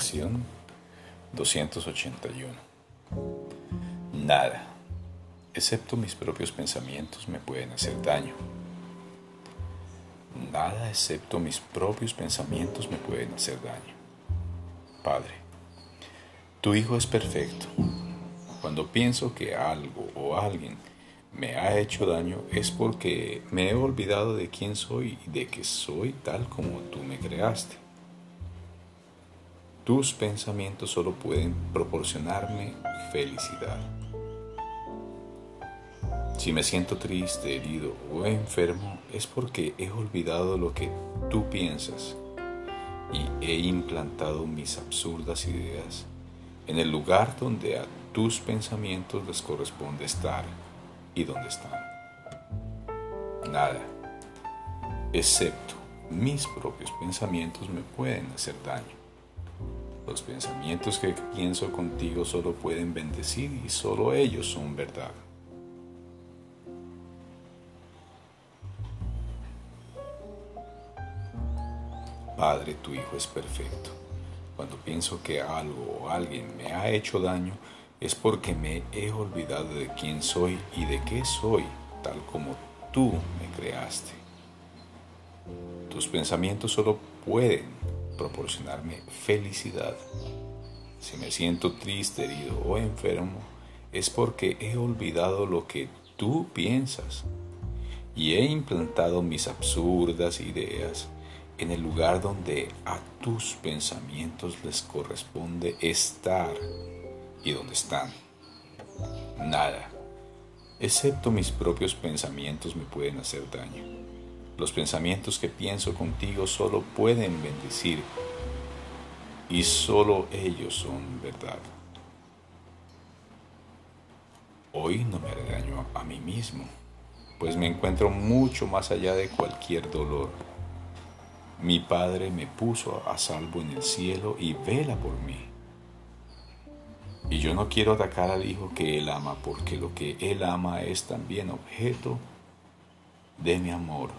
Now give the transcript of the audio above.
Meditación 281. Nada, excepto mis propios pensamientos, me pueden hacer daño. Nada excepto mis propios pensamientos me pueden hacer daño. Padre, tu Hijo es perfecto. Cuando pienso que algo o alguien me ha hecho daño es porque me he olvidado de quién soy y de que soy tal como tú me creaste. Tus pensamientos solo pueden proporcionarme felicidad. Si me siento triste, herido o enfermo es porque he olvidado lo que tú piensas y he implantado mis absurdas ideas en el lugar donde a tus pensamientos les corresponde estar y donde están. Nada, excepto mis propios pensamientos me pueden hacer daño. Los pensamientos que pienso contigo solo pueden bendecir y solo ellos son verdad. Padre, tu Hijo es perfecto. Cuando pienso que algo o alguien me ha hecho daño, es porque me he olvidado de quién soy y de qué soy, tal como tú me creaste. Tus pensamientos solo pueden proporcionarme felicidad. Si me siento triste, herido o enfermo, es porque he olvidado lo que tú piensas y he implantado mis absurdas ideas en el lugar donde a tus pensamientos les corresponde estar y dónde están. Nada, excepto mis propios pensamientos me pueden hacer daño. Los pensamientos que pienso contigo solo pueden bendecir y solo ellos son verdad. Hoy no me haré daño a mí mismo, pues me encuentro mucho más allá de cualquier dolor. Mi Padre me puso a salvo en el cielo y vela por mí. Y yo no quiero atacar al hijo que él ama, porque lo que él ama es también objeto de mi amor.